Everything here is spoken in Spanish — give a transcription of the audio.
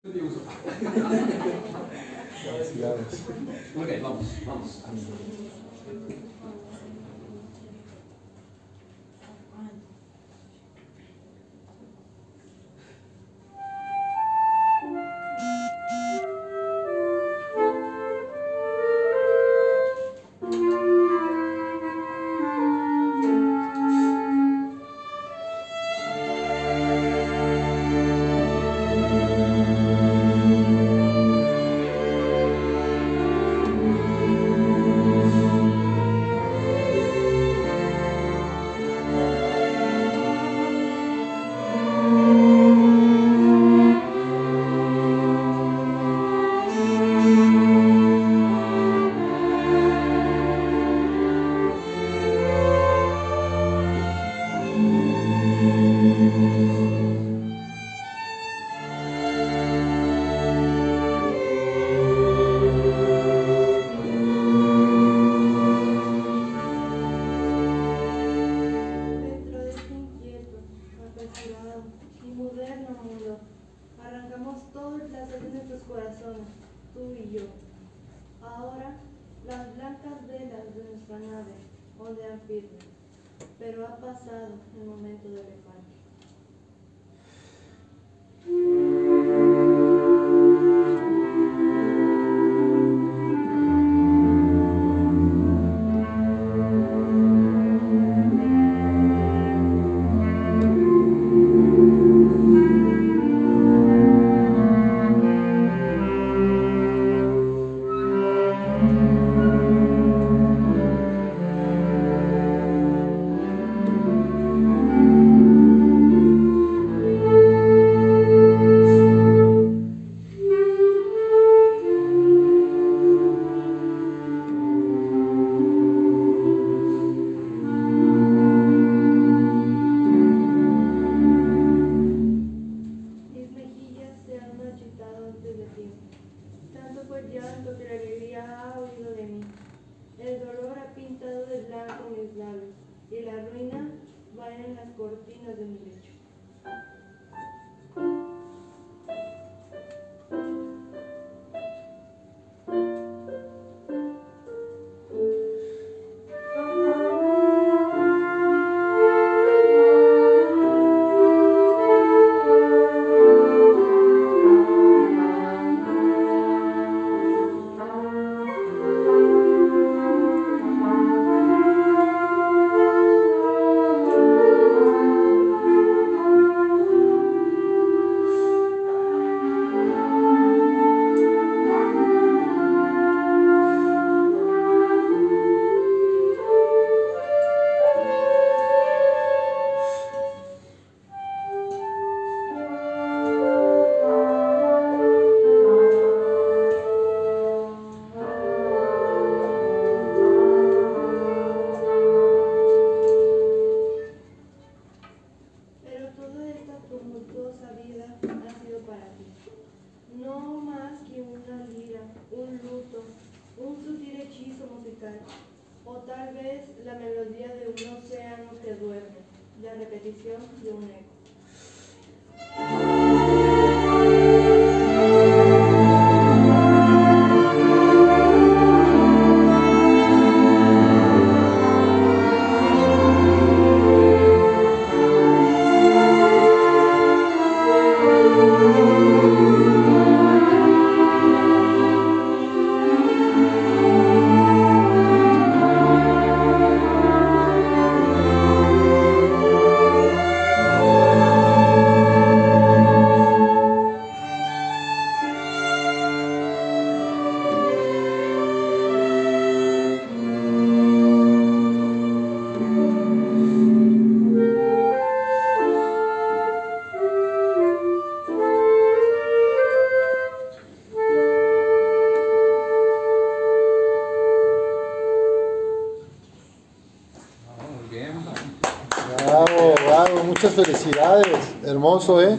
Ok, vamos, vamos. Y moderno mundo, arrancamos todo el placer de nuestros corazones, tú y yo. Ahora, las blancas velas de nuestra nave ondean firmes, pero ha pasado el momento de refugio. Blanco mis labios y la ruina va en las cortinas de mi lecho. Un sutil hechizo musical, o tal vez la melodía de un océano que duerme, la repetición de un eco. Muchas felicidades. Hermoso, ¿eh?